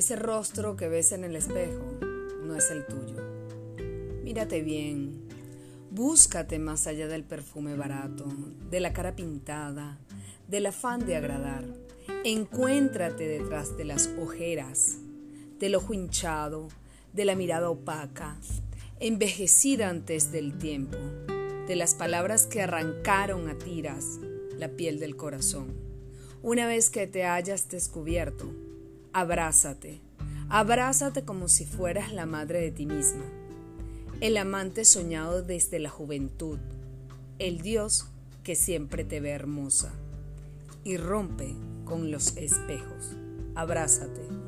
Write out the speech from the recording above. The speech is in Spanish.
Ese rostro que ves en el espejo no es el tuyo. Mírate bien, búscate más allá del perfume barato, de la cara pintada, del afán de agradar. Encuéntrate detrás de las ojeras, del ojo hinchado, de la mirada opaca, envejecida antes del tiempo, de las palabras que arrancaron a tiras la piel del corazón. Una vez que te hayas descubierto, abrázate, abrázate como si fueras la madre de ti misma, el amante soñado desde la juventud, el Dios que siempre te ve hermosa, y rompe con los espejos. Abrázate.